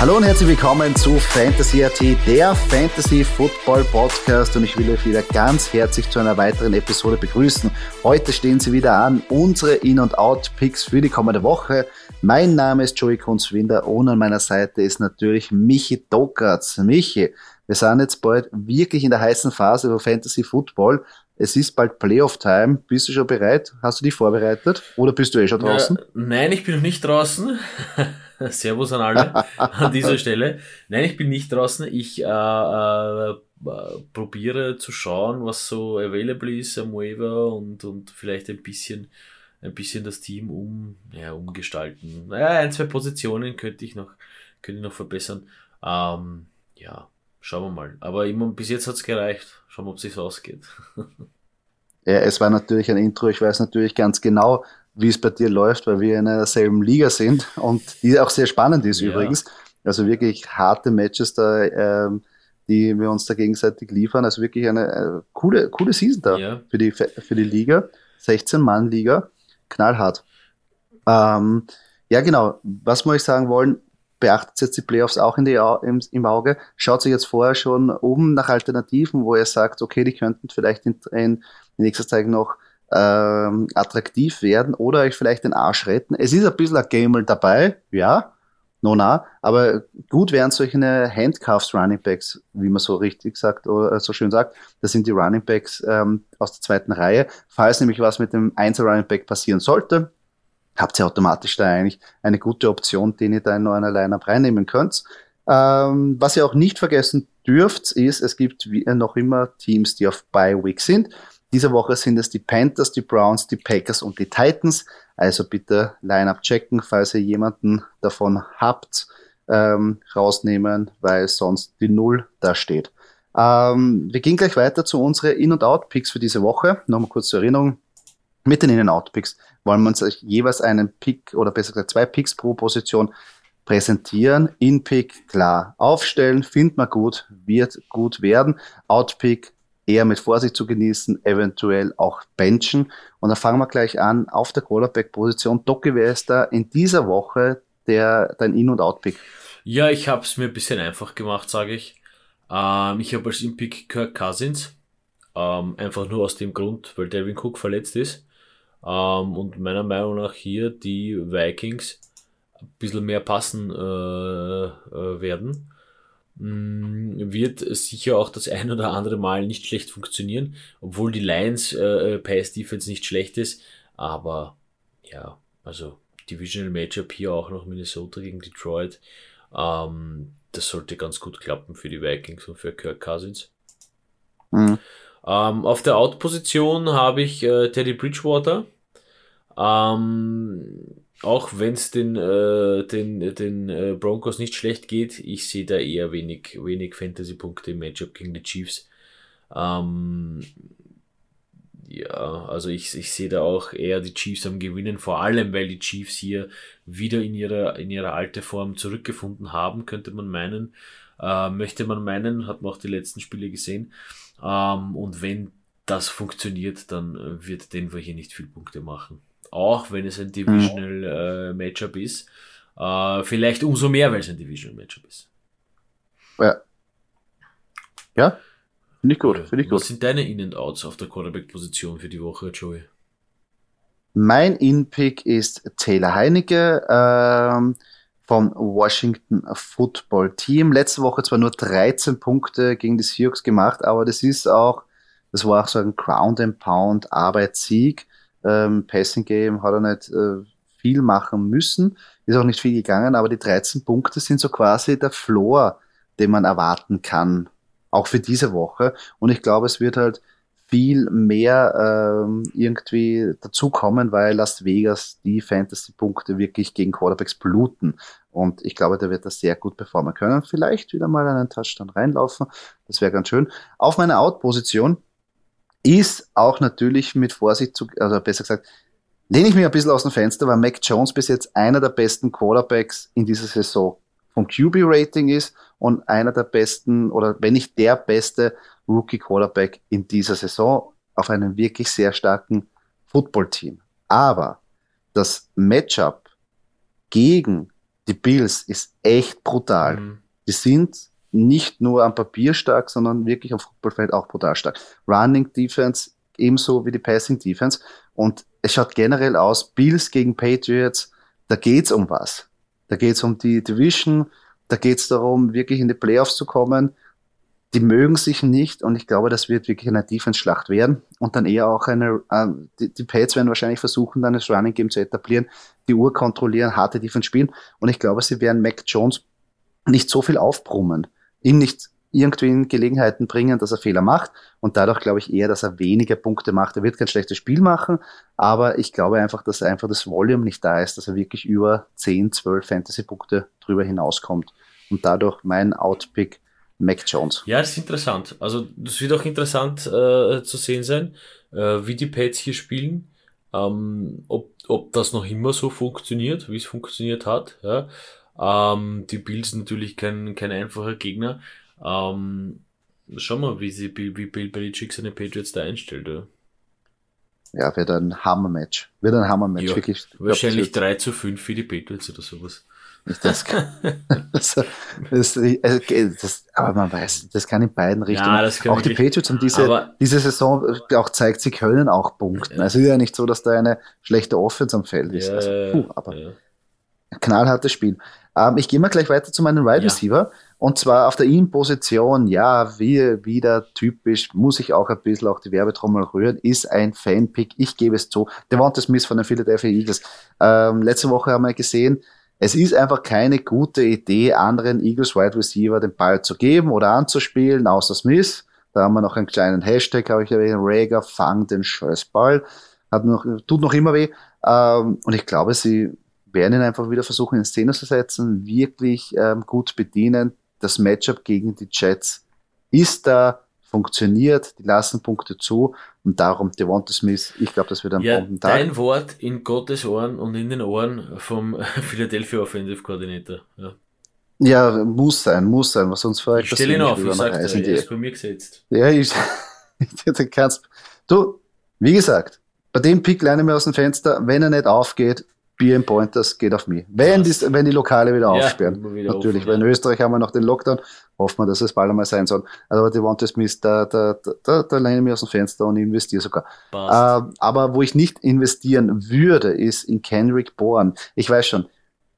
Hallo und herzlich willkommen zu Fantasy AT, der Fantasy Football Podcast und ich will euch wieder ganz herzlich zu einer weiteren Episode begrüßen. Heute stehen sie wieder an, unsere In- und Out-Picks für die kommende Woche. Mein Name ist Joey Kunzwinder und an meiner Seite ist natürlich Michi Dokatz. Michi, wir sind jetzt bald wirklich in der heißen Phase über Fantasy Football. Es ist bald Playoff-Time. Bist du schon bereit? Hast du dich vorbereitet? Oder bist du eh schon draußen? Ja, nein, ich bin noch nicht draußen. Servus an alle an dieser Stelle. Nein, ich bin nicht draußen. Ich äh, äh, probiere zu schauen, was so available ist am Waiver und, und vielleicht ein bisschen, ein bisschen das Team um, ja, umgestalten. Naja, ein, zwei Positionen könnte ich noch, könnte ich noch verbessern. Ähm, ja, schauen wir mal. Aber immer, bis jetzt hat's gereicht. Schauen wir, ob es ausgeht. Ja, es war natürlich ein Intro. Ich weiß natürlich ganz genau, wie es bei dir läuft, weil wir in derselben Liga sind und die auch sehr spannend ist ja. übrigens. Also wirklich harte Matches da, ähm, die wir uns da gegenseitig liefern. Also wirklich eine äh, coole, coole Season da ja. für, die, für die Liga. 16-Mann-Liga, knallhart. Ähm, ja, genau. Was muss ich sagen wollen? Beachtet jetzt die Playoffs auch in die, im, im Auge. Schaut sich jetzt vorher schon um nach Alternativen, wo ihr sagt, okay, die könnten vielleicht in, in nächster Zeit noch ähm, attraktiv werden oder euch vielleicht den Arsch retten. Es ist ein bisschen ein Gamel dabei, ja, no na, aber gut wären solche Handcuffs Running Backs, wie man so richtig sagt oder so schön sagt. Das sind die Running Backs ähm, aus der zweiten Reihe. Falls nämlich was mit dem Einzel Running Back passieren sollte, habt ihr automatisch da eigentlich eine gute Option, den ihr da in einer Lineup reinnehmen könnt. Ähm, was ihr auch nicht vergessen dürft, ist, es gibt noch immer Teams, die auf Bye Week sind. Diese Woche sind es die Panthers, die Browns, die Packers und die Titans. Also bitte Line-up checken, falls ihr jemanden davon habt, ähm, rausnehmen, weil sonst die Null da steht. Ähm, wir gehen gleich weiter zu unseren In- und Out-Picks für diese Woche. Nochmal kurz zur Erinnerung. Mit den In- und Out-Picks wollen wir uns jeweils einen Pick oder besser gesagt zwei Picks pro Position präsentieren. In-Pick klar aufstellen, findet man gut, wird gut werden. Out-Pick eher mit Vorsicht zu genießen, eventuell auch benchen. Und dann fangen wir gleich an auf der Quarterback-Position. Doki, wer ist da in dieser Woche der, dein In- und Out-Pick? Ja, ich habe es mir ein bisschen einfach gemacht, sage ich. Ähm, ich habe als In-Pick Kirk Cousins. Ähm, einfach nur aus dem Grund, weil Devin Cook verletzt ist. Ähm, und meiner Meinung nach hier die Vikings ein bisschen mehr passen äh, äh, werden. Mm, wird sicher auch das ein oder andere Mal nicht schlecht funktionieren, obwohl die Lions äh, äh, Pass Defense nicht schlecht ist. Aber ja, also Divisional Matchup hier auch noch Minnesota gegen Detroit. Ähm, das sollte ganz gut klappen für die Vikings und für Kirk Cousins. Mhm. Ähm, auf der Out-Position habe ich äh, Teddy Bridgewater. Ähm, auch wenn es den, äh, den, den äh, Broncos nicht schlecht geht, ich sehe da eher wenig, wenig Fantasy-Punkte im Matchup gegen die Chiefs. Ähm, ja, also ich, ich sehe da auch eher die Chiefs am Gewinnen, vor allem weil die Chiefs hier wieder in ihrer, in ihrer alte Form zurückgefunden haben, könnte man meinen. Äh, möchte man meinen, hat man auch die letzten Spiele gesehen. Ähm, und wenn das funktioniert, dann wird Denver hier nicht viel Punkte machen auch wenn es ein Divisional äh, Matchup ist. Äh, vielleicht umso mehr, weil es ein Divisional Matchup ist. Ja. Ja, finde ich gut. Find ich gut. Was sind deine In- and Outs auf der Quarterback-Position für die Woche, Joey? Mein In-Pick ist Taylor Heinecke ähm, vom Washington Football Team. Letzte Woche zwar nur 13 Punkte gegen die Seahawks gemacht, aber das ist auch Das war auch so ein Ground and Pound Arbeitssieg. Ähm, Passing Game hat er nicht äh, viel machen müssen, ist auch nicht viel gegangen, aber die 13 Punkte sind so quasi der Floor, den man erwarten kann, auch für diese Woche. Und ich glaube, es wird halt viel mehr ähm, irgendwie dazukommen, weil Las Vegas die Fantasy-Punkte wirklich gegen Quarterbacks bluten. Und ich glaube, der wird das sehr gut performen können. Vielleicht wieder mal einen Touchdown reinlaufen. Das wäre ganz schön. Auf meiner Out-Position ist auch natürlich mit Vorsicht zu, also besser gesagt, lehne ich mich ein bisschen aus dem Fenster, weil Mac Jones bis jetzt einer der besten Quarterbacks in dieser Saison vom QB-Rating ist und einer der besten oder wenn nicht der beste Rookie-Quarterback in dieser Saison auf einem wirklich sehr starken Football-Team. Aber das Matchup gegen die Bills ist echt brutal. Mhm. Die sind nicht nur am Papier stark, sondern wirklich am Footballfeld auch brutal stark. Running Defense ebenso wie die Passing Defense. Und es schaut generell aus, Bills gegen Patriots, da geht's um was. Da geht's um die Division, da geht's darum, wirklich in die Playoffs zu kommen. Die mögen sich nicht und ich glaube, das wird wirklich eine Defense-Schlacht werden und dann eher auch eine, äh, die, die Pads werden wahrscheinlich versuchen, dann das Running Game zu etablieren, die Uhr kontrollieren, harte Defense spielen und ich glaube, sie werden Mac Jones nicht so viel aufbrummen, ihn nicht irgendwie in Gelegenheiten bringen, dass er Fehler macht und dadurch glaube ich eher, dass er weniger Punkte macht. Er wird kein schlechtes Spiel machen, aber ich glaube einfach, dass einfach das Volume nicht da ist, dass er wirklich über 10, 12 Fantasy-Punkte drüber hinauskommt und dadurch mein Outpick Mac Jones. Ja, das ist interessant. Also das wird auch interessant äh, zu sehen sein, äh, wie die Pets hier spielen, ähm, ob, ob das noch immer so funktioniert, wie es funktioniert hat. Ja. Ähm, die Bills natürlich kein, kein einfacher Gegner. Ähm, schauen wir, wie, sie, wie Bill Belichick seine Patriots da einstellt. Ja, ja wird ein Hammer-Match. Wird ein Hammer-Match, ja, wirklich. Wahrscheinlich glaub, 3 zu 5 für die Patriots oder sowas. Das, kann, das, das, das, aber man weiß, das kann in beiden Richtungen. Ja, auch die Patriots und diese, diese Saison auch zeigt, sie können auch punkten. Ja. Also ist ja nicht so, dass da eine schlechte Offense am Feld ist. Ja, also, puh, aber knallhartes Spiel. Ähm, ich gehe mal gleich weiter zu meinem Wide Receiver. Und zwar auf der In-Position, ja, wie wieder typisch, muss ich auch ein bisschen auch die Werbetrommel rühren, ist ein Fanpick. Ich gebe es zu. Devonta Smith von den Philadelphia Eagles. Ähm, letzte Woche haben wir gesehen, es ist einfach keine gute Idee, anderen Eagles Wide Receiver den Ball zu geben oder anzuspielen, außer Smith. Da haben wir noch einen kleinen Hashtag, habe ich erwähnt, Rager, fang den Scheißball. Hat noch, tut noch immer weh. Ähm, und ich glaube, sie werden ihn einfach wieder versuchen, in Szene zu setzen, wirklich ähm, gut bedienen, das Matchup gegen die Jets ist da, funktioniert, die lassen Punkte zu und darum Devonta Smith, ich glaube, das wird ein ja, Bombentag. Dein Wort in Gottes Ohren und in den Ohren vom Philadelphia Offensive Coordinator. Ja. Ja, muss sein, muss sein, was sonst vielleicht. Ich stell ihn auf, ich sag dir, er ist bei mir gesetzt. Ja, ich, ich kannst, du, wie gesagt, bei dem Pick lerne ich mir aus dem Fenster, wenn er nicht aufgeht, Im Pointers geht auf mich. Wenn, die, wenn die Lokale wieder ja, aufsperren. Wieder Natürlich, offen, weil in Österreich haben wir noch den Lockdown. Hoffen wir, dass es bald einmal sein soll. Also die Devonta Smith, da, da, da, da lehne ich mich aus dem Fenster und investiere sogar. Äh, aber wo ich nicht investieren würde, ist in Kendrick Bourne. Ich weiß schon,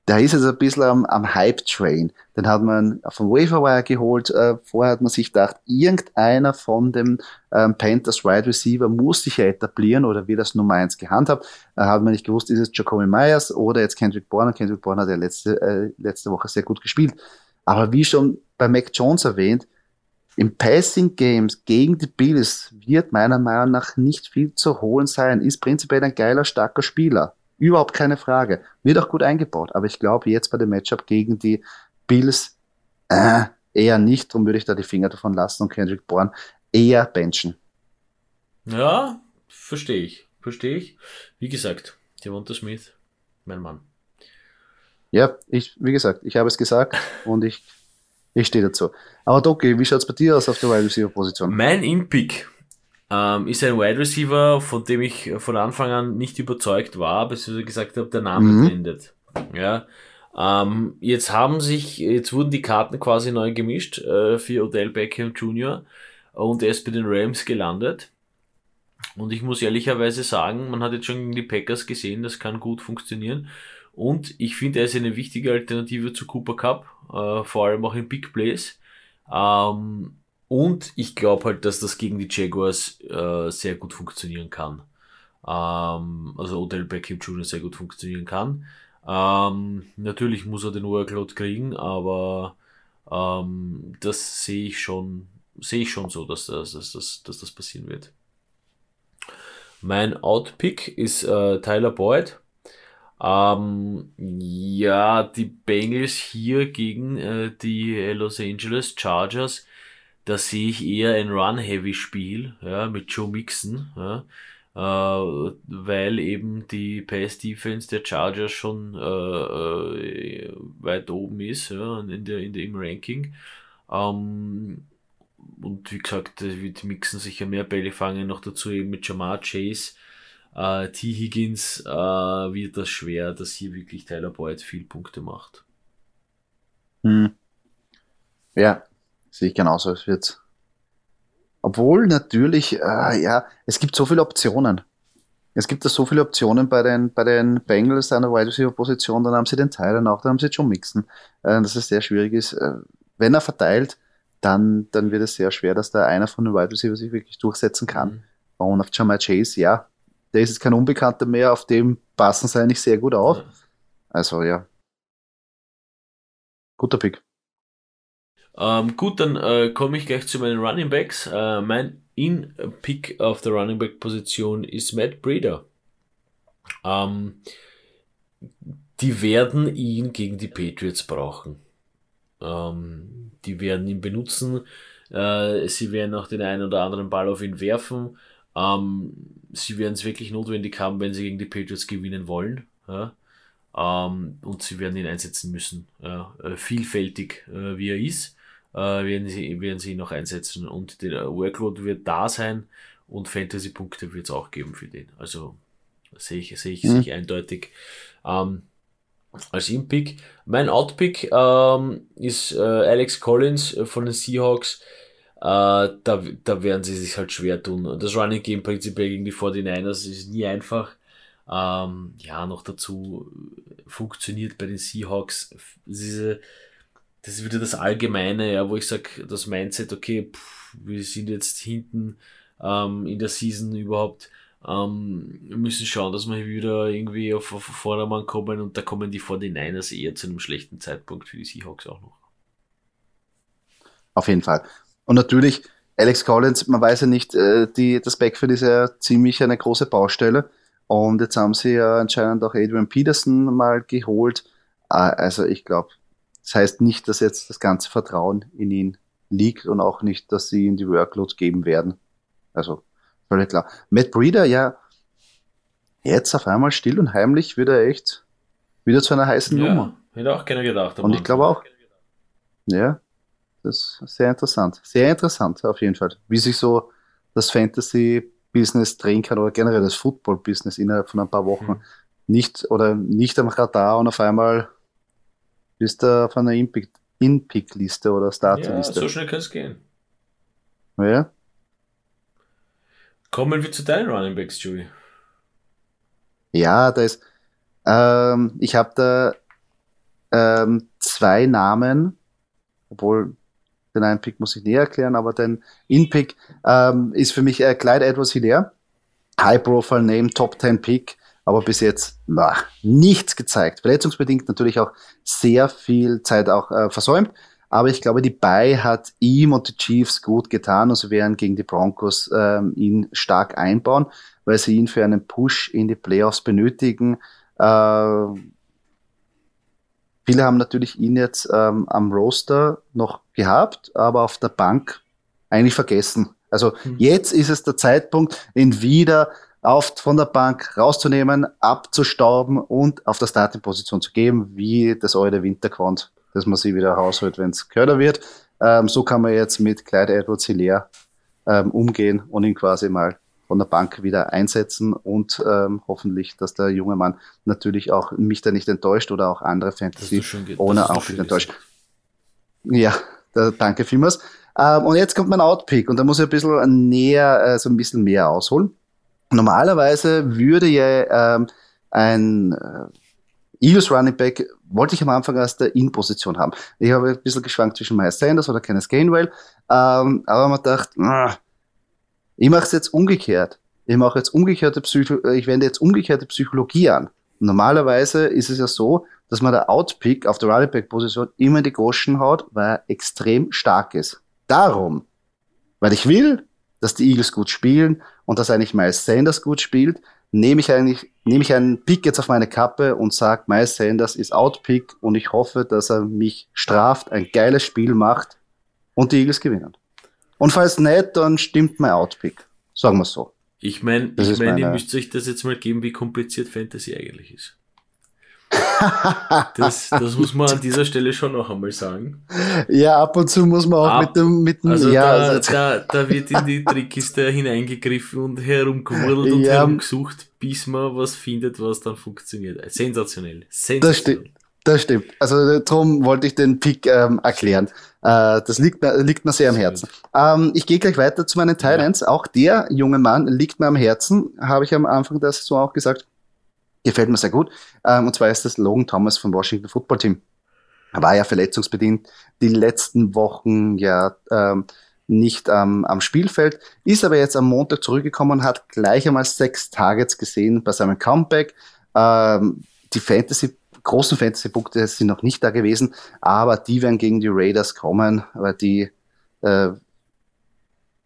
da ist es ein bisschen am, am Hype-Train. Den hat man vom Waferwire geholt. Äh, vorher hat man sich gedacht, irgendeiner von dem ähm, Panthers Wide Receiver muss sich ja etablieren oder wie das Nummer eins gehandhabt. Äh, hat man nicht gewusst, ist es Jacoby Myers oder jetzt Kendrick Bourne. Kendrick Bourne hat ja letzte, äh, letzte Woche sehr gut gespielt. Aber wie schon bei Mac Jones erwähnt, im Passing Games gegen die Bills wird meiner Meinung nach nicht viel zu holen sein. Ist prinzipiell ein geiler, starker Spieler. Überhaupt keine Frage. Wird auch gut eingebaut. Aber ich glaube, jetzt bei dem Matchup gegen die Bills äh, eher nicht. Darum würde ich da die Finger davon lassen und Kendrick Bourne eher benchen. Ja, verstehe ich. Verstehe ich. Wie gesagt, Devonta Smith, mein Mann. Ja, ich, wie gesagt, ich habe es gesagt und ich, ich stehe dazu. Aber Doki, wie schaut es bei dir aus auf der Wide Receiver Position? Mein In-Pick ähm, ist ein Wide Receiver, von dem ich von Anfang an nicht überzeugt war, ich gesagt habe, der Name mhm. blendet. Ja. Ähm, jetzt haben sich, jetzt wurden die Karten quasi neu gemischt äh, für Odell Beckham Jr. und er ist bei den Rams gelandet. Und ich muss ehrlicherweise sagen, man hat jetzt schon gegen die Packers gesehen, das kann gut funktionieren. Und ich finde, er ist eine wichtige Alternative zu Cooper Cup, äh, vor allem auch in Big Plays. Ähm, Und ich glaube halt, dass das gegen die Jaguars äh, sehr gut funktionieren kann. Ähm, also Odell Beckham Jr. sehr gut funktionieren kann. Ähm, natürlich muss er den Workload kriegen, aber ähm, das sehe ich schon, sehe ich schon so, dass das, dass, dass, dass das passieren wird. Mein Outpick ist äh, Tyler Boyd. Ähm, ja, die Bengals hier gegen äh, die Los Angeles Chargers, da sehe ich eher ein Run-Heavy-Spiel ja, mit Joe Mixon. Ja äh, weil eben die Pass-Defense der Chargers schon äh, äh, weit oben ist ja, in der, in der, im Ranking. Ähm, und wie gesagt, wird Mixen sicher mehr Bälle fangen, noch dazu eben mit Jamar Chase. Äh, T. Higgins äh, wird das schwer, dass hier wirklich Tyler Boyd viel Punkte macht. Hm. Ja, sehe ich genauso. Es wird obwohl natürlich, äh, ja, es gibt so viele Optionen. Es gibt da so viele Optionen bei den, bei den Bengals an der Wide Receiver Position, dann haben sie den Teilen auch, dann haben sie John Mixon, äh, dass es sehr schwierig ist. Äh, wenn er verteilt, dann, dann wird es sehr schwer, dass da einer von den Wide Receiver sich wirklich durchsetzen kann. Mhm. Und auf Jamar Chase, ja, der ist jetzt kein Unbekannter mehr, auf dem passen sie eigentlich sehr gut auf. Also ja. Guter Pick. Ähm, gut, dann äh, komme ich gleich zu meinen Running Backs. Äh, mein In-Pick auf der Running Back Position ist Matt Breeder. Ähm, die werden ihn gegen die Patriots brauchen. Ähm, die werden ihn benutzen. Äh, sie werden auch den einen oder anderen Ball auf ihn werfen. Ähm, sie werden es wirklich notwendig haben, wenn sie gegen die Patriots gewinnen wollen. Ja? Ähm, und sie werden ihn einsetzen müssen. Ja? Äh, vielfältig, äh, wie er ist äh, werden, sie, werden sie ihn noch einsetzen und der Workload wird da sein und Fantasy-Punkte wird es auch geben für den. Also sehe ich, sehe ich, mhm. sehe ich eindeutig. Ähm, als In-Pick. Mein Out-Pick ähm, ist äh, Alex Collins äh, von den Seahawks. Äh, da, da werden sie sich halt schwer tun. Das Running Game prinzipiell gegen die 49ers ist nie einfach. Ähm, ja, noch dazu funktioniert bei den Seahawks diese das ist wieder das Allgemeine, ja, wo ich sage, das Mindset, okay, pff, wir sind jetzt hinten ähm, in der Season überhaupt, ähm, wir müssen schauen, dass wir wieder irgendwie auf, auf Vordermann kommen und da kommen die 49ers eher zu einem schlechten Zeitpunkt für die Seahawks auch noch. Auf jeden Fall. Und natürlich, Alex Collins, man weiß ja nicht, äh, die, das Backfield ist ja ziemlich eine große Baustelle. Und jetzt haben sie ja anscheinend auch Adrian Peterson mal geholt. Äh, also ich glaube, das heißt nicht, dass jetzt das ganze Vertrauen in ihn liegt und auch nicht, dass sie ihm die Workloads geben werden. Also, völlig klar. Matt Breeder, ja, jetzt auf einmal still und heimlich wird er echt wieder zu einer heißen ja, Nummer. Hätte auch keiner gedacht. Und ich glaube auch, ja, das ist sehr interessant. Sehr interessant, auf jeden Fall. Wie sich so das Fantasy-Business drehen kann oder generell das Football-Business innerhalb von ein paar Wochen hm. nicht oder nicht am Radar und auf einmal bist du auf einer In-Pick-Liste oder Starter-Liste? Ja, so schnell kann es gehen. Ja. Kommen wir zu deinen Running Backs, Joey. Ja, da ist. Ähm, ich habe da ähm, zwei Namen, obwohl den einen Pick muss ich näher erklären, aber den In-Pick ähm, ist für mich äh, Clyde Edwards Hilaire. High-Profile-Name, Top-10-Pick aber bis jetzt na, nichts gezeigt. Verletzungsbedingt natürlich auch sehr viel Zeit auch äh, versäumt. Aber ich glaube, die Bay hat ihm und die Chiefs gut getan und sie werden gegen die Broncos ähm, ihn stark einbauen, weil sie ihn für einen Push in die Playoffs benötigen. Äh, viele haben natürlich ihn jetzt ähm, am Roster noch gehabt, aber auf der Bank eigentlich vergessen. Also mhm. jetzt ist es der Zeitpunkt, ihn wieder auf, von der Bank rauszunehmen, abzustauben und auf der Starting-Position zu geben, wie das eure Winterquant, dass man sie wieder rausholt, wenn es kürzer wird. Ähm, so kann man jetzt mit Clyde Edwards Hilaire ähm, umgehen und ihn quasi mal von der Bank wieder einsetzen und ähm, hoffentlich, dass der junge Mann natürlich auch mich da nicht enttäuscht oder auch andere Fantasy ohne auch nicht enttäuscht. Ja, da, danke vielmals. Ähm, und jetzt kommt mein Outpick und da muss ich ein bisschen näher, äh, so ein bisschen mehr ausholen. Normalerweise würde ja ähm, ein, äh, Eagles Running Back wollte ich am Anfang aus der In-Position haben. Ich habe ein bisschen geschwankt zwischen Miles Sanders oder Kenneth Gainwell, ähm, aber man dachte, ich mache es jetzt umgekehrt. Ich mache jetzt umgekehrte Psycho ich wende jetzt umgekehrte Psychologie an. Normalerweise ist es ja so, dass man der Outpick auf der Running Back Position immer in die Goschen haut, weil er extrem stark ist. Darum, weil ich will, dass die Eagles gut spielen und dass eigentlich Miles Sanders gut spielt, nehme ich eigentlich, nehme ich einen Pick jetzt auf meine Kappe und sage, Miles Sanders ist Outpick und ich hoffe, dass er mich straft, ein geiles Spiel macht und die Eagles gewinnen. Und falls nicht, dann stimmt mein Outpick. Sagen wir so. Ich meine, ich meine, ihr müsst euch das jetzt mal geben, wie kompliziert Fantasy eigentlich ist. Das, das muss man an dieser Stelle schon noch einmal sagen. Ja, ab und zu muss man auch ab, mit dem, mit dem, also ja, da, also da, da wird in die Trickkiste hineingegriffen und herumgewurdelt und ja, herumgesucht, bis man was findet, was dann funktioniert. Sensationell. Sensationell. Das stimmt. Das stimmt. Also darum wollte ich den Pick ähm, erklären. Äh, das liegt mir, liegt mir sehr am Herzen. Ähm, ich gehe gleich weiter zu meinen Titans. Ja. Auch der junge Mann liegt mir am Herzen, habe ich am Anfang das so auch gesagt. Gefällt mir sehr gut. Ähm, und zwar ist das Logan Thomas vom Washington Football Team. Er war ja verletzungsbedingt die letzten Wochen ja ähm, nicht ähm, am Spielfeld, ist aber jetzt am Montag zurückgekommen und hat gleich einmal sechs Targets gesehen bei seinem Comeback. Ähm, die Fantasy großen Fantasy-Punkte sind noch nicht da gewesen, aber die werden gegen die Raiders kommen, weil die äh,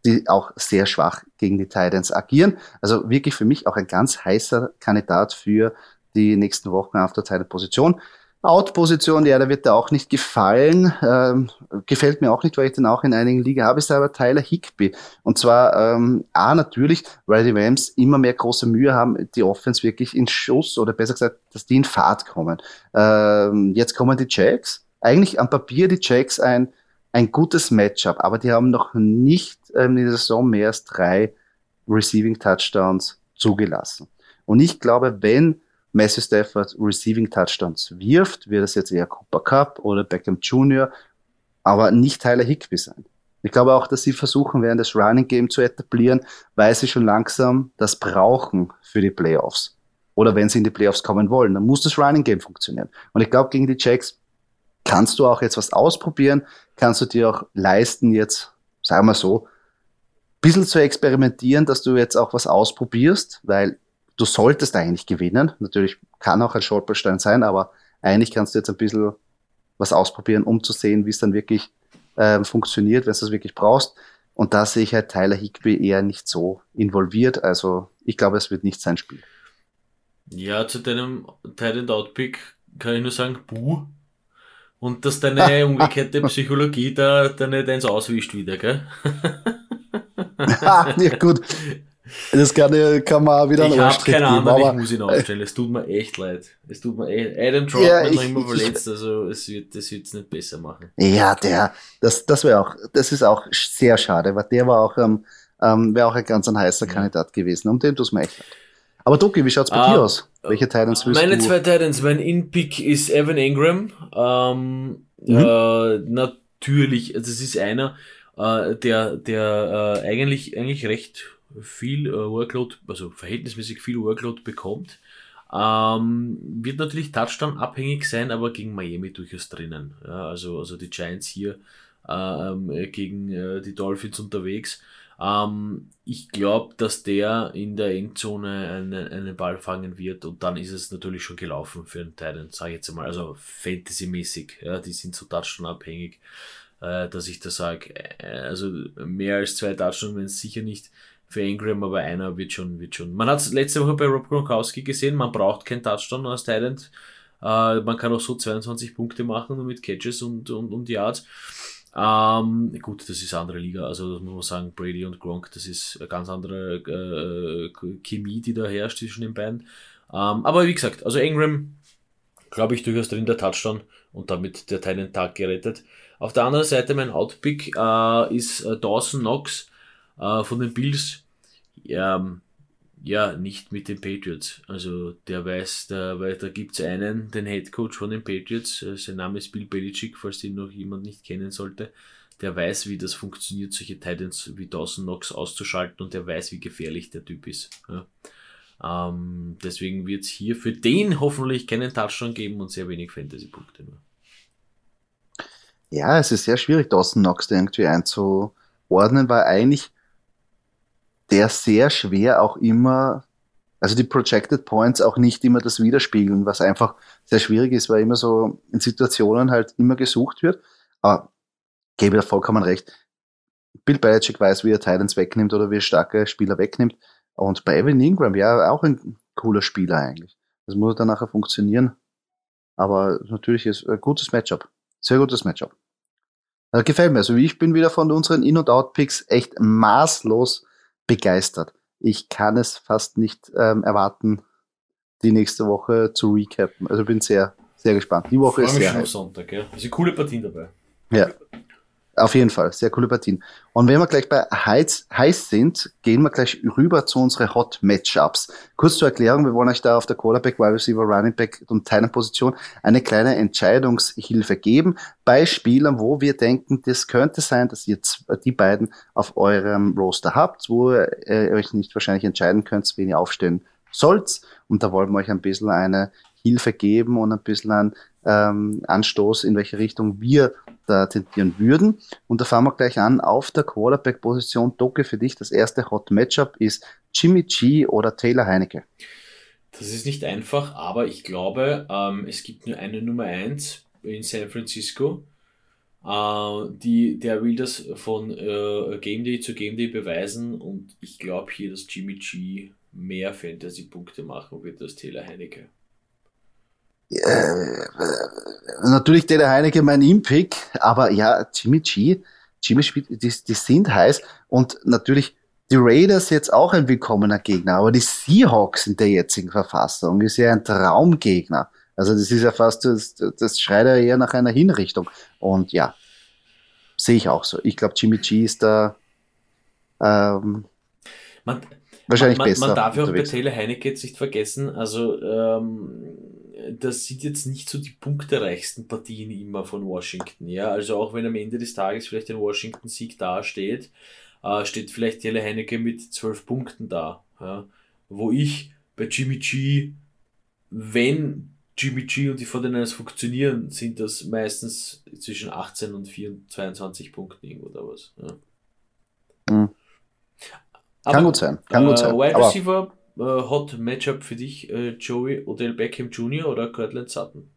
die auch sehr schwach gegen die Titans agieren. Also wirklich für mich auch ein ganz heißer Kandidat für die nächsten Wochen auf der Titan-Position. Out-Position, ja, da wird da auch nicht gefallen. Ähm, gefällt mir auch nicht, weil ich den auch in einigen Liga habe, ist aber Tyler Higby. Und zwar, ähm, A, natürlich, weil die Rams immer mehr große Mühe haben, die Offense wirklich in Schuss oder besser gesagt, dass die in Fahrt kommen. Ähm, jetzt kommen die Jacks. Eigentlich am Papier die Jacks ein ein gutes Matchup, aber die haben noch nicht ähm, in der Saison mehr als drei Receiving Touchdowns zugelassen. Und ich glaube, wenn Matthew Stafford Receiving Touchdowns wirft, wird es jetzt eher Cooper Cup oder Beckham Jr., aber nicht Tyler Higby sein. Ich glaube auch, dass sie versuchen werden, das Running Game zu etablieren, weil sie schon langsam das brauchen für die Playoffs. Oder wenn sie in die Playoffs kommen wollen, dann muss das Running Game funktionieren. Und ich glaube, gegen die Jacks kannst du auch jetzt was ausprobieren, kannst du dir auch leisten, jetzt, sagen wir so, ein bisschen zu experimentieren, dass du jetzt auch was ausprobierst, weil du solltest eigentlich gewinnen. Natürlich kann auch ein Stolperstein sein, aber eigentlich kannst du jetzt ein bisschen was ausprobieren, um zu sehen, wie es dann wirklich ähm, funktioniert, wenn du es wirklich brauchst. Und da sehe ich halt Tyler Higby eher nicht so involviert. Also ich glaube, es wird nicht sein Spiel. Ja, zu deinem Titan Outpick kann ich nur sagen, buh. Und dass deine umgekehrte Psychologie da, da nicht eins auswischt wieder, gell? ja, gut. Das kann, kann man wieder Ich habe keine Ahnung, aber, ich muss ihn aufstellen. Es tut mir echt leid. Es tut mir echt. Adam Troutman ja, noch immer verletzt, also es wird es wird's nicht besser machen. Ja, der, das, das wäre auch, das ist auch sehr schade, weil der war auch, ähm, ähm, wäre auch ein ganz ein heißer ja. Kandidat gewesen. Um den tut mir echt leid. Aber Doki, wie schaut's bei uh, dir aus? Welche Titans willst Meine du? zwei Titans, mein In-Pick ist Evan Ingram. Ähm, mhm. äh, natürlich, also es ist einer, äh, der, der äh, eigentlich, eigentlich recht viel äh, Workload, also verhältnismäßig viel Workload bekommt. Ähm, wird natürlich Touchdown abhängig sein, aber gegen Miami durchaus drinnen. Ja, also, also die Giants hier ähm, gegen äh, die Dolphins unterwegs. Ähm, ich glaube, dass der in der Endzone einen, einen Ball fangen wird und dann ist es natürlich schon gelaufen für den Titan, sage ich jetzt einmal. Also Fantasy-mäßig, ja, die sind so Touchdown-abhängig, äh, dass ich da sage, äh, also mehr als zwei Touchdown, wenn es sicher nicht für Ingram, aber einer wird schon, wird schon. Man hat es letzte Woche bei Rob Gronkowski gesehen, man braucht kein Touchdown als Titan. Äh, man kann auch so 22 Punkte machen mit Catches und, und, und Yards. Ähm, gut, das ist andere Liga, also das muss man sagen, Brady und Gronk, das ist eine ganz andere äh, Chemie, die da herrscht zwischen den beiden. Ähm, aber wie gesagt, also Ingram, glaube ich, durchaus drin der Touchdown und damit der Teil den Tag gerettet. Auf der anderen Seite mein Outpick äh, ist äh, Dawson Knox äh, von den Bills. Ja, ja, nicht mit den Patriots. Also der weiß, der, weil da gibt's einen, den Head Coach von den Patriots, äh, sein Name ist Bill Belichick, falls den noch jemand nicht kennen sollte. Der weiß, wie das funktioniert, solche Titans wie Dawson Knox auszuschalten und der weiß, wie gefährlich der Typ ist. Ja. Ähm, deswegen wird es hier für den hoffentlich keinen Touchdown geben und sehr wenig Fantasy-Punkte. Ja, es ist sehr schwierig, Dawson Knox irgendwie einzuordnen, weil eigentlich der sehr schwer auch immer, also die Projected Points auch nicht immer das widerspiegeln, was einfach sehr schwierig ist, weil immer so in Situationen halt immer gesucht wird. Aber gebe da vollkommen recht. Bill Belichick weiß, wie er Titans wegnimmt oder wie er starke Spieler wegnimmt. Und bei Evan Ingram, ja, auch ein cooler Spieler eigentlich. Das muss dann nachher funktionieren. Aber natürlich ist ein gutes Matchup. Sehr gutes Matchup. Also gefällt mir. Also ich bin wieder von unseren In- und Out-Picks echt maßlos begeistert. Ich kann es fast nicht ähm, erwarten, die nächste Woche zu recappen. Also bin sehr, sehr gespannt. Die Woche ist sehr heiß. Sonntag, ja. Sind coole Partien dabei. Ja, auf jeden Fall, sehr coole Partien. Und wenn wir gleich bei heiß, heiß sind, gehen wir gleich rüber zu unseren Hot Matchups. Kurz zur Erklärung, wir wollen euch da auf der Quarterback, Wide Receiver, Running Back und Teilen Position eine kleine Entscheidungshilfe geben bei Spielern, wo wir denken, das könnte sein, dass ihr die beiden auf eurem Roster habt, wo ihr euch nicht wahrscheinlich entscheiden könnt, wen ihr aufstellen sollt. Und da wollen wir euch ein bisschen eine Hilfe geben und ein bisschen ein ähm, Anstoß, in welche Richtung wir da tendieren würden. Und da fangen wir gleich an. Auf der Quarterback-Position, Doke, für dich das erste Hot Matchup ist Jimmy G oder Taylor Heinecke. Das ist nicht einfach, aber ich glaube, ähm, es gibt nur eine Nummer 1 in San Francisco. Äh, die, der will das von äh, Game Day zu Game Day beweisen und ich glaube hier, dass Jimmy G mehr Fantasy-Punkte machen wird als Taylor Heinecke. Äh, natürlich der Heineke mein Impick, aber ja, Jimmy G, Jimmy spielt, die, die sind heiß und natürlich die Raiders jetzt auch ein willkommener Gegner, aber die Seahawks in der jetzigen Verfassung ist ja ein Traumgegner. Also das ist ja fast, das, das schreit ja eher nach einer Hinrichtung. Und ja, sehe ich auch so. Ich glaube, Jimmy G ist da ähm, man, wahrscheinlich man, besser. Man darf ja auch bei Taylor Heineke jetzt nicht vergessen, also ähm, das sind jetzt nicht so die punktereichsten Partien immer von Washington. Ja, also auch wenn am Ende des Tages vielleicht ein Washington-Sieg dasteht, äh, steht vielleicht Taylor Heineke mit zwölf Punkten da. Ja, wo ich bei Jimmy G, wenn Jimmy G und die 49ers funktionieren, sind das meistens zwischen 18 und 24, 22 Punkten irgendwo oder was. Ja. Mhm. Kann gut sein, kann äh, gut sein. Wide Receiver äh, Hot Matchup für dich, äh, Joey Odell Beckham Jr. oder Cortland Sutton?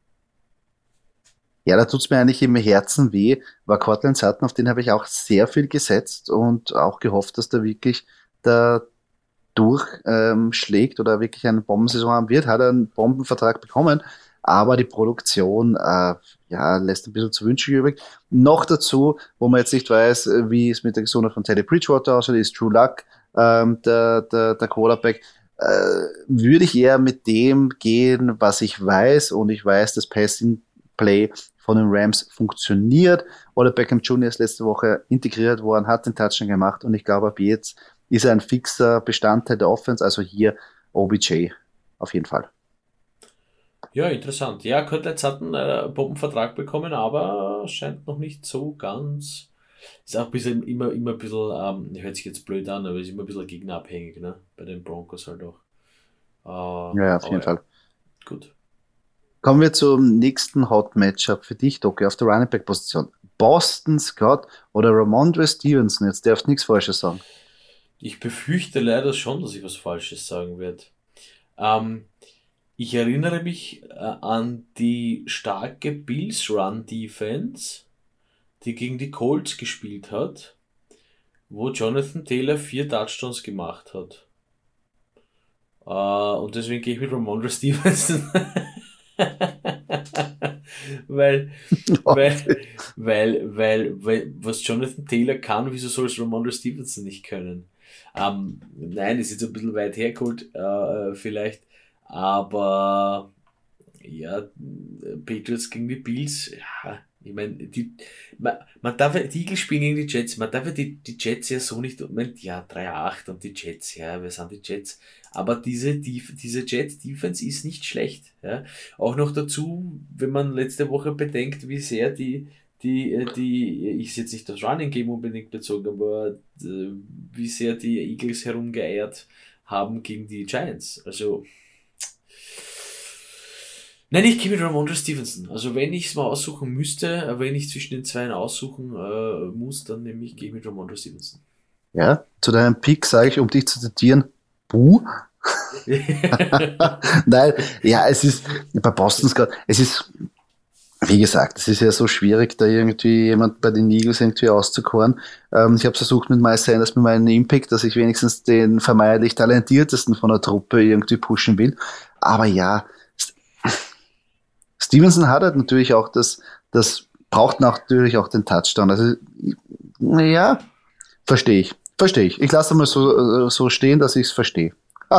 Ja, da tut's mir eigentlich im Herzen weh, war Cortland Sutton, auf den habe ich auch sehr viel gesetzt und auch gehofft, dass der wirklich da durchschlägt ähm, oder wirklich eine Bombensaison haben wird. Hat er einen Bombenvertrag bekommen, aber die Produktion äh, ja, lässt ein bisschen zu wünschen übrig. Noch dazu, wo man jetzt nicht weiß, wie es mit der Gesundheit von Teddy Bridgewater aussieht, ist True Luck ähm, der, der, der Quarterback äh, würde ich eher mit dem gehen, was ich weiß. Und ich weiß, das Passing Play von den Rams funktioniert. Oder Beckham Jr. ist letzte Woche integriert worden, hat den Touchdown gemacht. Und ich glaube, ab jetzt ist er ein fixer Bestandteil der Offense. Also hier OBJ auf jeden Fall. Ja, interessant. Ja, könnte jetzt hat einen äh, Bombenvertrag bekommen, aber scheint noch nicht so ganz ist auch ein bisschen, immer, immer ein bisschen, ähm, hört sich jetzt blöd an, aber ist immer ein bisschen gegnerabhängig, ne? Bei den Broncos halt auch. Äh, ja, auf jeden ja. Fall. Gut. Kommen wir zum nächsten Hot Matchup für dich, Doki, auf der Running Back Position. Boston Scott oder Ramondre Stevenson? Jetzt darfst du nichts Falsches sagen. Ich befürchte leider schon, dass ich was Falsches sagen werde. Ähm, ich erinnere mich äh, an die starke Bills Run Defense die gegen die Colts gespielt hat, wo Jonathan Taylor vier Touchdowns gemacht hat. Uh, und deswegen gehe ich mit Ramondre Stevenson. weil, weil, weil, weil, weil, was Jonathan Taylor kann, wieso soll es Ramondre Stevenson nicht können? Um, ähm, nein, ist jetzt ein bisschen weit hergeholt, uh, vielleicht, aber ja, Patriots gegen die Bills, ja, ich meine, die, man, man darf die Eagles spielen gegen die Jets, man darf die, die Jets ja so nicht, man, ja, 3-8 und die Jets, ja, wir sind die Jets. Aber diese, die, diese Jets-Defense ist nicht schlecht. Ja. Auch noch dazu, wenn man letzte Woche bedenkt, wie sehr die, die, die, ich jetzt nicht das Running Game unbedingt bezogen, aber äh, wie sehr die Eagles herumgeeiert haben gegen die Giants. Also, Nein, ich gehe mit Ramondre Stevenson. Also wenn ich es mal aussuchen müsste, wenn ich zwischen den zwei aussuchen äh, muss, dann nehme ich, gehe ich mit Ramondre Stevenson. Ja, zu deinem Pick sage ich, um dich zu zitieren, Buh. Nein, ja, es ist bei Boston Scott, es ist, wie gesagt, es ist ja so schwierig, da irgendwie jemand bei den Eagles irgendwie auszukoren. Ähm, ich habe versucht mit Miles Sanders mit meinem Impact, dass ich wenigstens den vermeintlich talentiertesten von der Truppe irgendwie pushen will. Aber ja, Stevenson hat halt natürlich auch das, das braucht natürlich auch den Touchdown. Also, naja, verstehe ich. Verstehe ich. Ich lasse mal so, äh, so stehen, dass ich es verstehe.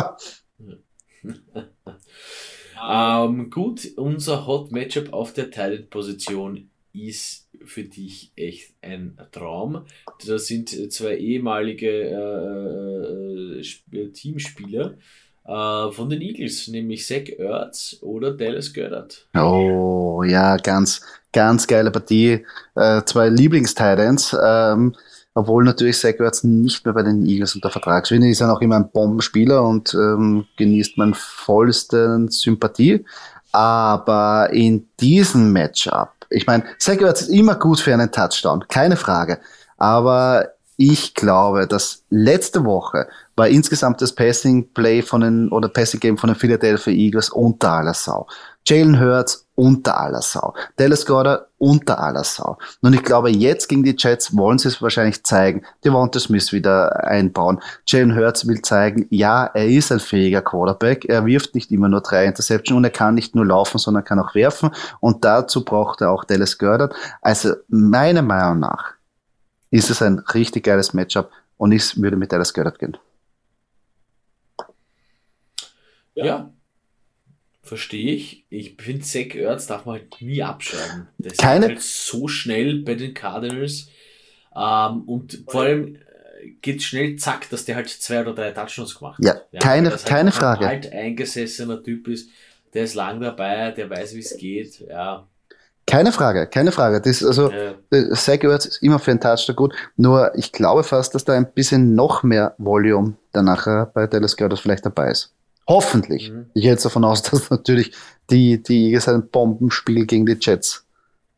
ähm, gut, unser Hot Matchup auf der Talent-Position ist für dich echt ein Traum. Da sind zwei ehemalige äh, äh, Teamspieler äh, von den Eagles, nämlich Zach Ertz oder Dallas Goddard. Oh ja, ganz, ganz geile Partie. Äh, zwei Lieblingstitans. Ähm, obwohl natürlich Zach Ertz nicht mehr bei den Eagles unter Vertrag ist. ist er noch immer ein Bombenspieler und ähm, genießt man vollsten Sympathie. Aber in diesem Matchup, ich meine, Zach Ertz ist immer gut für einen Touchdown, keine Frage. Aber ich glaube, dass letzte Woche war insgesamt das Passing Play von den, oder Passing Game von den Philadelphia Eagles unter aller Sau. Jalen Hurts unter aller Sau. Dallas Goddard unter aller Sau. Und ich glaube, jetzt gegen die Jets wollen sie es wahrscheinlich zeigen. Devonta Smith wieder einbauen. Jalen Hurts will zeigen, ja, er ist ein fähiger Quarterback. Er wirft nicht immer nur drei Interceptions und er kann nicht nur laufen, sondern kann auch werfen. Und dazu braucht er auch Dallas Goddard. Also, meiner Meinung nach ist es ein richtig geiles Matchup und ich würde mit Dallas Goddard gehen. Ja. ja. Verstehe ich. Ich finde, Zach Ertz darf man halt nie abschreiben. Der Keine. ist halt so schnell bei den Cardinals. Ähm, und vor allem äh, geht schnell, zack, dass der halt zwei oder drei Touchdowns gemacht hat. Ja, ja keine, halt keine Frage. Ein alt eingesessener Typ ist, der ist lang dabei, der weiß, wie es geht. Ja. Keine Frage, keine Frage. Das, also, ja. Zach Ertz ist immer für einen Touchdown gut. Nur ich glaube fast, dass da ein bisschen noch mehr Volume danach bei Dallas Goddard vielleicht dabei ist. Hoffentlich. Mhm. Ich gehe jetzt davon aus, dass natürlich die, die Eagles ein Bombenspiel gegen die Jets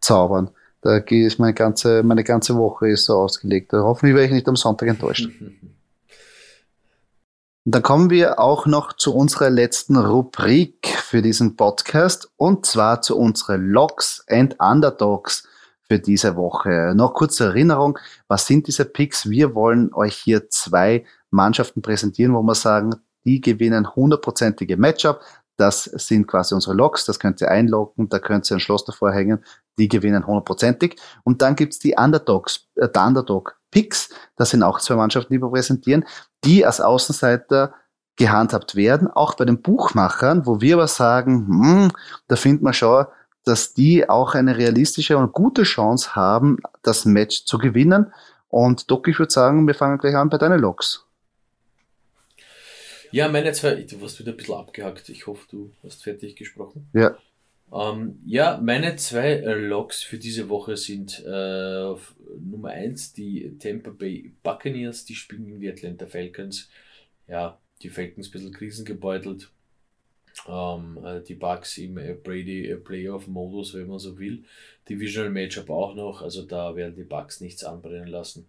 zaubern. Da ist meine ganze, meine ganze Woche ist so ausgelegt. Hoffentlich werde ich nicht am Sonntag enttäuscht. Und dann kommen wir auch noch zu unserer letzten Rubrik für diesen Podcast und zwar zu unseren Logs and Underdogs für diese Woche. Noch kurze Erinnerung, was sind diese Picks? Wir wollen euch hier zwei Mannschaften präsentieren, wo wir sagen, die gewinnen hundertprozentige Matchup. Das sind quasi unsere Logs, das könnt ihr einloggen, da könnt ihr ein Schloss davor hängen, die gewinnen hundertprozentig. Und dann gibt's die Underdogs, äh, der Underdog Picks, das sind auch zwei Mannschaften, die wir präsentieren, die als Außenseiter gehandhabt werden, auch bei den Buchmachern, wo wir aber sagen, hm, da findet man schon, dass die auch eine realistische und gute Chance haben, das Match zu gewinnen. Und Doc, ich würde sagen, wir fangen gleich an bei deinen Logs. Ja, meine zwei, du warst wieder ein bisschen abgehackt. Ich hoffe, du hast fertig gesprochen. Ja. Ähm, ja, meine zwei äh, Logs für diese Woche sind äh, Nummer eins die Tampa Bay Buccaneers, die spielen gegen die Atlanta Falcons. Ja, die Falcons ein bisschen krisengebeutelt. Ähm, äh, die Bucks im äh, Brady äh, Playoff-Modus, wenn man so will. Divisional Matchup auch noch, also da werden die Bucks nichts anbrennen lassen.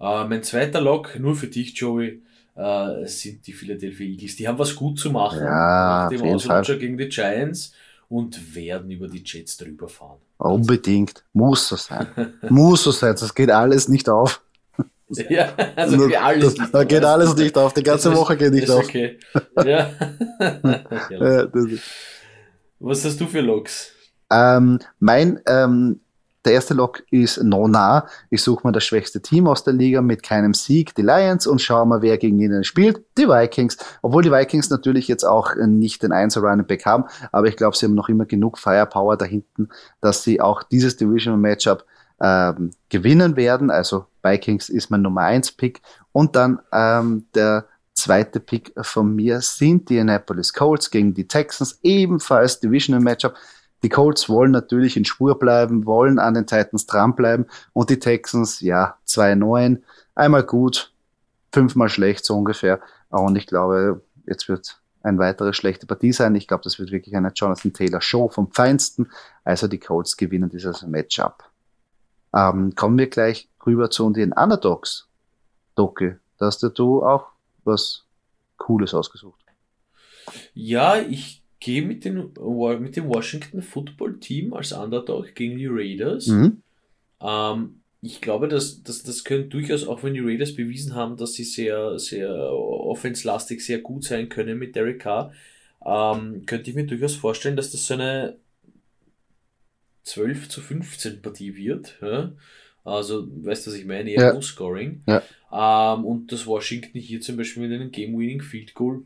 Äh, mein zweiter Log, nur für dich, Joey, äh, sind die Philadelphia Eagles. Die haben was gut zu machen ja, nach dem Ausrutscher gegen die Giants und werden über die Jets drüber fahren. Unbedingt. Muss so sein. Muss so sein. Das geht alles nicht auf. Ja, also geht alles das, nicht da geht alles nicht auf. Die ganze ist, Woche geht nicht auf. Okay. Ja. ja Was hast du für Logs? Ähm, mein ähm, der erste Lock ist Nona. Ich suche mir das schwächste Team aus der Liga mit keinem Sieg, die Lions, und schaue mal, wer gegen ihnen spielt. Die Vikings. Obwohl die Vikings natürlich jetzt auch nicht den 1 Running Back haben, aber ich glaube, sie haben noch immer genug Firepower da hinten, dass sie auch dieses Divisional Matchup ähm, gewinnen werden. Also Vikings ist mein Nummer 1 Pick. Und dann ähm, der zweite Pick von mir sind die Annapolis Colts gegen die Texans, ebenfalls Divisional Matchup. Die Colts wollen natürlich in Spur bleiben, wollen an den Titans dranbleiben und die Texans, ja, 2-9, einmal gut, fünfmal schlecht so ungefähr. Und ich glaube, jetzt wird eine weitere schlechte Partie sein. Ich glaube, das wird wirklich eine Jonathan Taylor Show vom Feinsten. Also die Colts gewinnen dieses Matchup. Ähm, kommen wir gleich rüber zu den Underdogs. Doke, da hast du auch was Cooles ausgesucht. Ja, ich gehe mit, den, mit dem Washington Football Team als Underdog gegen die Raiders. Mhm. Ähm, ich glaube, dass, dass das können durchaus, auch wenn die Raiders bewiesen haben, dass sie sehr, sehr offenslastig sehr gut sein können mit Derek Carr, ähm, könnte ich mir durchaus vorstellen, dass das so eine 12 zu 15 Partie wird. Ja? Also, weißt du, was ich meine? Eher ja. No-Scoring. Ja. Ähm, und dass Washington hier zum Beispiel mit einem Game-Winning Field Goal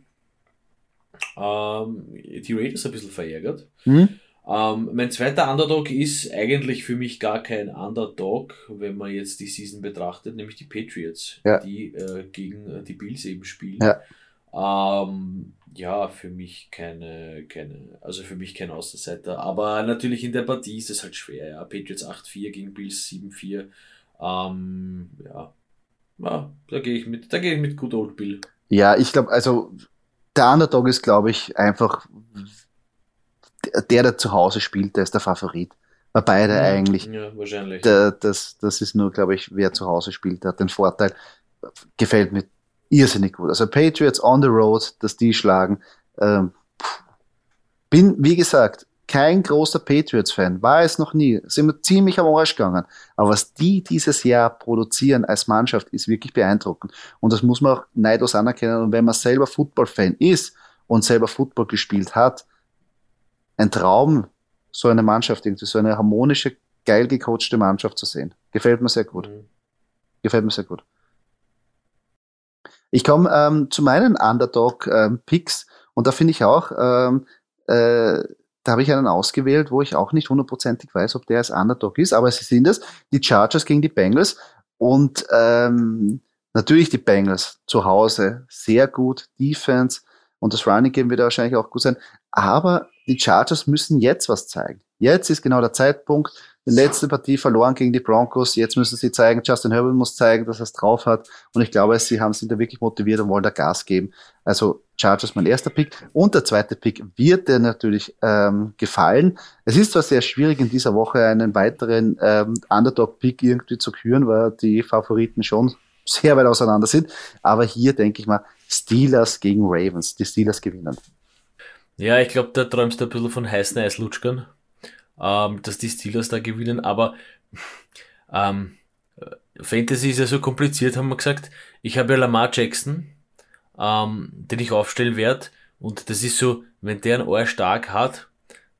ähm, die Raiders ein bisschen verärgert. Mhm. Ähm, mein zweiter Underdog ist eigentlich für mich gar kein Underdog, wenn man jetzt die Season betrachtet, nämlich die Patriots, ja. die äh, gegen die Bills eben spielen. Ja. Ähm, ja, für mich keine, keine, also für mich kein Außenseiter. Aber natürlich in der Partie ist es halt schwer, ja. Patriots 8-4 gegen Bills 7-4. Ähm, ja. ja. da gehe ich mit, da gehe ich mit Good Old Bill. Ja, ich glaube, also der Underdog ist, glaube ich, einfach der, der zu Hause spielt, der ist der Favorit. Bei beide ja, eigentlich. Ja, wahrscheinlich. Der, das, das ist nur, glaube ich, wer zu Hause spielt, der hat den Vorteil. Gefällt mir irrsinnig gut. Also Patriots on the road, dass die schlagen. Ähm, bin, wie gesagt, kein großer Patriots-Fan, war es noch nie. Sind wir ziemlich am Arsch gegangen. Aber was die dieses Jahr produzieren als Mannschaft, ist wirklich beeindruckend. Und das muss man auch neidlos anerkennen. Und wenn man selber Football-Fan ist und selber Football gespielt hat, ein Traum, so eine Mannschaft, irgendwie so eine harmonische, geil gecoachte Mannschaft zu sehen. Gefällt mir sehr gut. Mhm. Gefällt mir sehr gut. Ich komme ähm, zu meinen Underdog-Picks ähm, und da finde ich auch, ähm, äh, da habe ich einen ausgewählt, wo ich auch nicht hundertprozentig weiß, ob der als Underdog ist, aber sie sind es, die Chargers gegen die Bengals und ähm, natürlich die Bengals zu Hause, sehr gut, Defense und das Running Game wird wahrscheinlich auch gut sein, aber die Chargers müssen jetzt was zeigen. Jetzt ist genau der Zeitpunkt. Letzte Partie verloren gegen die Broncos. Jetzt müssen sie zeigen, Justin Herbert muss zeigen, dass er es drauf hat. Und ich glaube, sie haben sich da wirklich motiviert und wollen da Gas geben. Also Chargers mein erster Pick. Und der zweite Pick wird dir natürlich ähm, gefallen. Es ist zwar sehr schwierig, in dieser Woche einen weiteren ähm, Underdog-Pick irgendwie zu küren, weil die Favoriten schon sehr weit auseinander sind. Aber hier denke ich mal, Steelers gegen Ravens. Die Steelers gewinnen. Ja, ich glaube, da träumst du ein bisschen von heißen Eislutschkern, ähm, dass die Steelers da gewinnen, aber ähm, Fantasy ist ja so kompliziert, haben wir gesagt. Ich habe ja Lamar Jackson, ähm, den ich aufstellen werde, und das ist so, wenn der ein Ohr stark hat,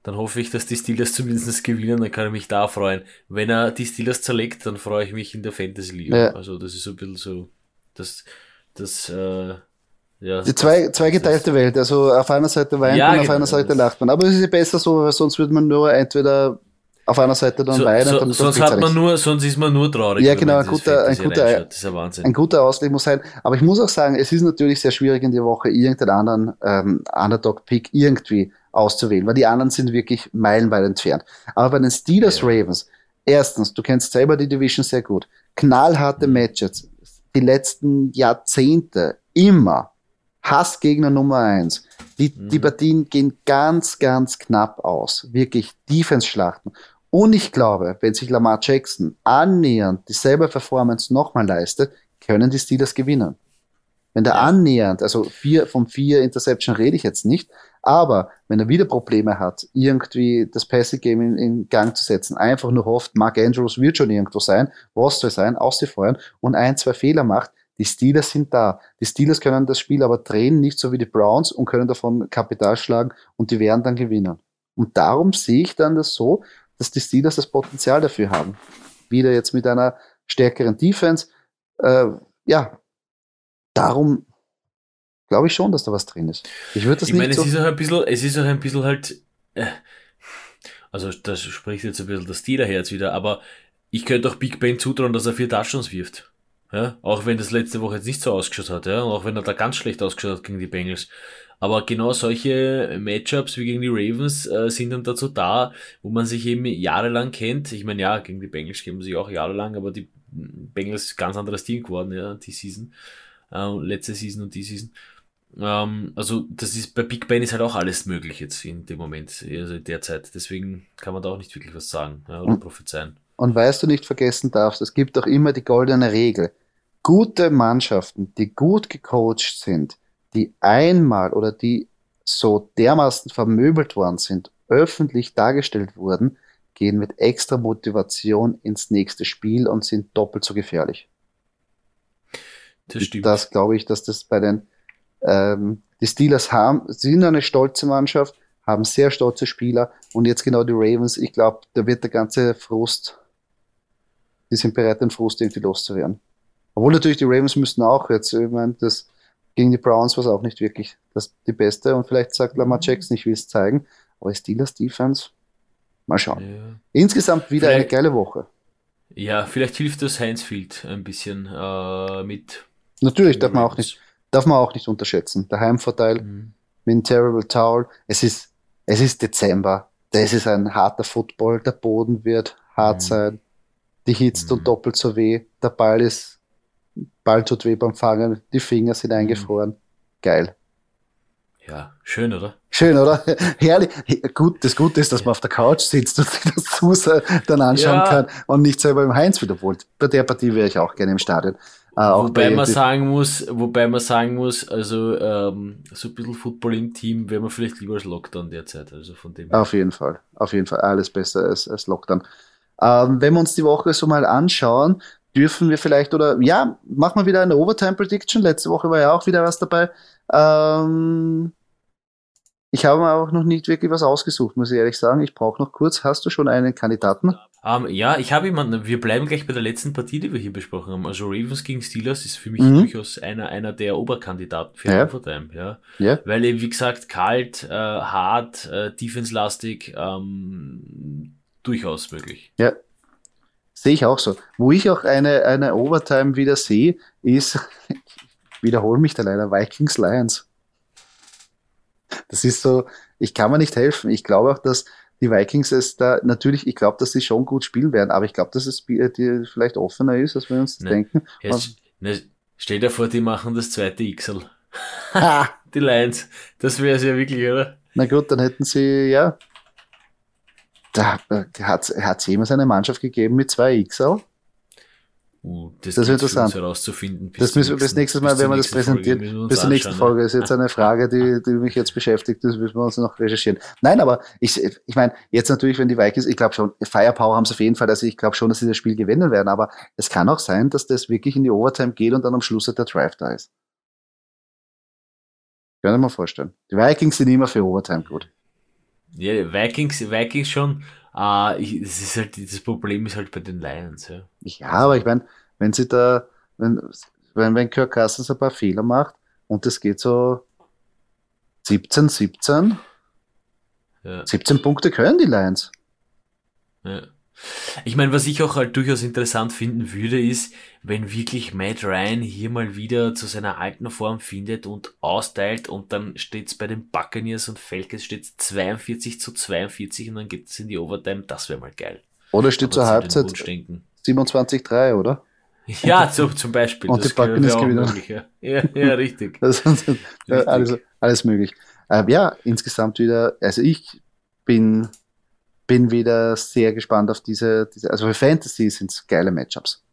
dann hoffe ich, dass die Steelers zumindest gewinnen, dann kann ich mich da freuen. Wenn er die Steelers zerlegt, dann freue ich mich in der Fantasy League. Ja. Also das ist so ein bisschen so, das, das, äh, ja, die zwei, zwei geteilte Welt. Also auf einer Seite weint ja, man, auf genau, einer Seite lacht man. Aber es ist ja besser so, weil sonst würde man nur entweder auf einer Seite dann so, weinen. So, sonst, hat man nur, sonst ist man nur traurig. Ja, genau, ein guter, ein, guter, ein guter Ausleg muss sein. Aber ich muss auch sagen, es ist natürlich sehr schwierig in der Woche irgendeinen anderen ähm, Underdog-Pick irgendwie auszuwählen, weil die anderen sind wirklich meilenweit entfernt. Aber bei den Steelers ja. Ravens, erstens, du kennst selber die Division sehr gut, knallharte mhm. Matches, die letzten Jahrzehnte immer Hassgegner Nummer eins. Die, mhm. die Partien gehen ganz, ganz knapp aus. Wirklich Defense-Schlachten. Und ich glaube, wenn sich Lamar Jackson annähernd dieselbe Performance nochmal leistet, können die Steelers gewinnen. Wenn der ja. annähernd, also vier von vier Interception rede ich jetzt nicht, aber wenn er wieder Probleme hat, irgendwie das Passing Game in, in, Gang zu setzen, einfach nur hofft, Mark Andrews wird schon irgendwo sein, was soll sein, auszufeuern und ein, zwei Fehler macht, die Steelers sind da. Die Steelers können das Spiel aber drehen, nicht so wie die Browns und können davon Kapital schlagen und die werden dann gewinnen. Und darum sehe ich dann das so, dass die Steelers das Potenzial dafür haben. Wieder jetzt mit einer stärkeren Defense. Äh, ja, darum glaube ich schon, dass da was drin ist. Ich würde das ich nicht meine, so es ist auch ein bisschen, es ist auch ein bisschen halt, äh, also das spricht jetzt ein bisschen das Steeler-Herz wieder, aber ich könnte auch Big Ben zutrauen, dass er vier Touchdowns wirft. Ja, auch wenn das letzte Woche jetzt nicht so ausgeschaut hat, ja, und auch wenn er da ganz schlecht ausgeschaut hat gegen die Bengals. Aber genau solche Matchups wie gegen die Ravens äh, sind dann dazu da, wo man sich eben jahrelang kennt. Ich meine, ja, gegen die Bengals kennen man sich auch jahrelang, aber die Bengals ist ganz anderes Team geworden, ja, die Season. äh, letzte Season und die Season. Ähm, also das ist bei Big Ben ist halt auch alles möglich jetzt in dem Moment, also in der Zeit. Deswegen kann man da auch nicht wirklich was sagen ja, oder prophezeien. Und weißt du nicht vergessen darfst, es gibt auch immer die goldene Regel. Gute Mannschaften, die gut gecoacht sind, die einmal oder die so dermaßen vermöbelt worden sind, öffentlich dargestellt wurden, gehen mit extra Motivation ins nächste Spiel und sind doppelt so gefährlich. Das stimmt. Das glaube ich, dass das bei den ähm, die Steelers haben, sind eine stolze Mannschaft, haben sehr stolze Spieler und jetzt genau die Ravens, ich glaube, da wird der ganze Frust, die sind bereit, den Frust irgendwie loszuwerden. Obwohl natürlich die Ravens müssten auch jetzt, ich meine, das gegen die Browns war es auch nicht wirklich das, die beste und vielleicht sagt Lamar Jackson, ich will es zeigen, aber Steelers Defense, mal schauen. Ja. Insgesamt wieder vielleicht, eine geile Woche. Ja, vielleicht hilft das Heinzfield ein bisschen äh, mit. Natürlich darf man auch nicht darf man auch nicht unterschätzen. Der Heimvorteil mhm. mit einem Terrible Towel. Es ist, es ist Dezember. Das ist ein harter Football. Der Boden wird hart mhm. sein. Die hitzt mhm. und doppelt so weh. Der Ball ist, Ball tut weh beim Fangen. Die Finger sind mhm. eingefroren. Geil. Ja, schön, oder? Schön, oder? Herrlich. Gut, das Gute ist, dass man auf der Couch sitzt und sich das Susa dann anschauen ja. kann und nicht selber im Heinz wiederholt. Bei der Partie wäre ich auch gerne im Stadion. Äh, wobei man sagen muss, wobei man sagen muss, also ähm, so ein bisschen Football im Team wäre man vielleicht lieber als Lockdown derzeit. Also von dem. Auf jeden Fall, auf jeden Fall alles besser als, als Lockdown. Ähm, wenn wir uns die Woche so mal anschauen, dürfen wir vielleicht oder ja, machen wir wieder eine Overtime Prediction. Letzte Woche war ja auch wieder was dabei. Ähm, ich habe mir auch noch nicht wirklich was ausgesucht, muss ich ehrlich sagen. Ich brauche noch kurz. Hast du schon einen Kandidaten? Um, ähm, ja, ich habe jemanden, wir bleiben gleich bei der letzten Partie, die wir hier besprochen haben. Also Ravens gegen Steelers ist für mich mhm. durchaus einer, einer der Oberkandidaten für ja. Overtime, ja. ja. Weil eben, wie gesagt, kalt, äh, hart, äh, defense-lastig, ähm, durchaus möglich. Ja. Sehe ich auch so. Wo ich auch eine, eine Overtime wieder sehe, ist, ich wiederhole mich da leider, Vikings Lions. Das ist so, ich kann mir nicht helfen. Ich glaube auch, dass die Vikings es da natürlich, ich glaube, dass sie schon gut spielen werden, aber ich glaube, dass es die vielleicht offener ist, als wir uns ne, denken. Ne, stell dir vor, die machen das zweite XL. die Lions. Das wäre es ja wirklich, oder? Na gut, dann hätten sie, ja. Da hat es jemals eine Mannschaft gegeben mit zwei XL. Uh, das, das ist interessant. herauszufinden. Das müssen wir bis nächstes Mal, wenn wir das präsentieren, wir bis zur nächsten Folge. Das ist jetzt eine Frage, die, die mich jetzt beschäftigt. Das müssen wir uns noch recherchieren. Nein, aber ich, ich meine, jetzt natürlich, wenn die Vikings, ich glaube schon, Firepower haben sie auf jeden Fall, also ich glaube schon, dass sie das Spiel gewinnen werden, aber es kann auch sein, dass das wirklich in die Overtime geht und dann am Schluss der Drive da ist. Kann ich mir vorstellen. Die Vikings sind immer für Overtime gut. Ja, Vikings, Vikings schon. Uh, ich, das, ist halt, das Problem ist halt bei den Lions. Ja, ja aber ich meine, wenn sie da, wenn, wenn, wenn Kirk Cousins ein paar Fehler macht und das geht so 17, 17, ja. 17 Punkte können die Lions. Ja. Ich meine, was ich auch halt durchaus interessant finden würde, ist, wenn wirklich Matt Ryan hier mal wieder zu seiner alten Form findet und austeilt und dann steht es bei den Buccaneers und Falcons steht 42 zu 42 und dann geht es in die Overtime, das wäre mal geil. Oder steht zur Halbzeit 27-3, oder? Ja, so, zum Beispiel. Und das die Buccaneers gewinnen. Möglich, ja. ja. ja, richtig. alles, alles möglich. Ähm, ja, insgesamt wieder, also ich bin bin wieder sehr gespannt auf diese, diese also für Fantasy sind es geile Matchups.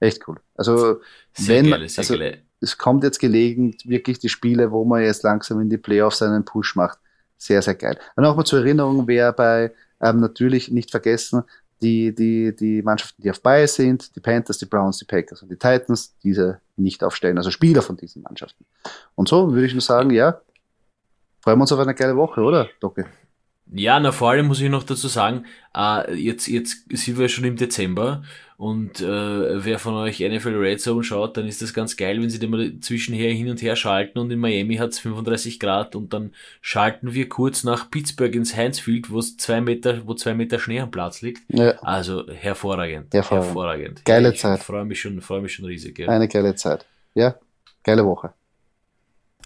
Echt cool. Also, sehr wenn, geile, also, geile. es kommt jetzt gelegen, wirklich die Spiele, wo man jetzt langsam in die Playoffs einen Push macht. Sehr, sehr geil. Und auch mal zur Erinnerung, wer bei, ähm, natürlich nicht vergessen, die, die, die Mannschaften, die auf Bye sind, die Panthers, die Browns, die Packers und die Titans, diese nicht aufstellen, also Spieler von diesen Mannschaften. Und so würde ich nur sagen, ja, freuen wir uns auf eine geile Woche, oder, Docke? Ja, na vor allem muss ich noch dazu sagen, äh, jetzt, jetzt sind wir schon im Dezember und äh, wer von euch NFL Red Zone schaut, dann ist das ganz geil, wenn sie den mal zwischenher hin und her schalten und in Miami hat's 35 Grad und dann schalten wir kurz nach Pittsburgh ins Heinz Field, wo zwei Meter, wo zwei Meter Schnee am Platz liegt. Ja. Also hervorragend. Hervorragend. hervorragend. Geile ich Zeit. Freue mich schon, freue mich schon riesig. Ja. Eine geile Zeit. Ja, geile Woche.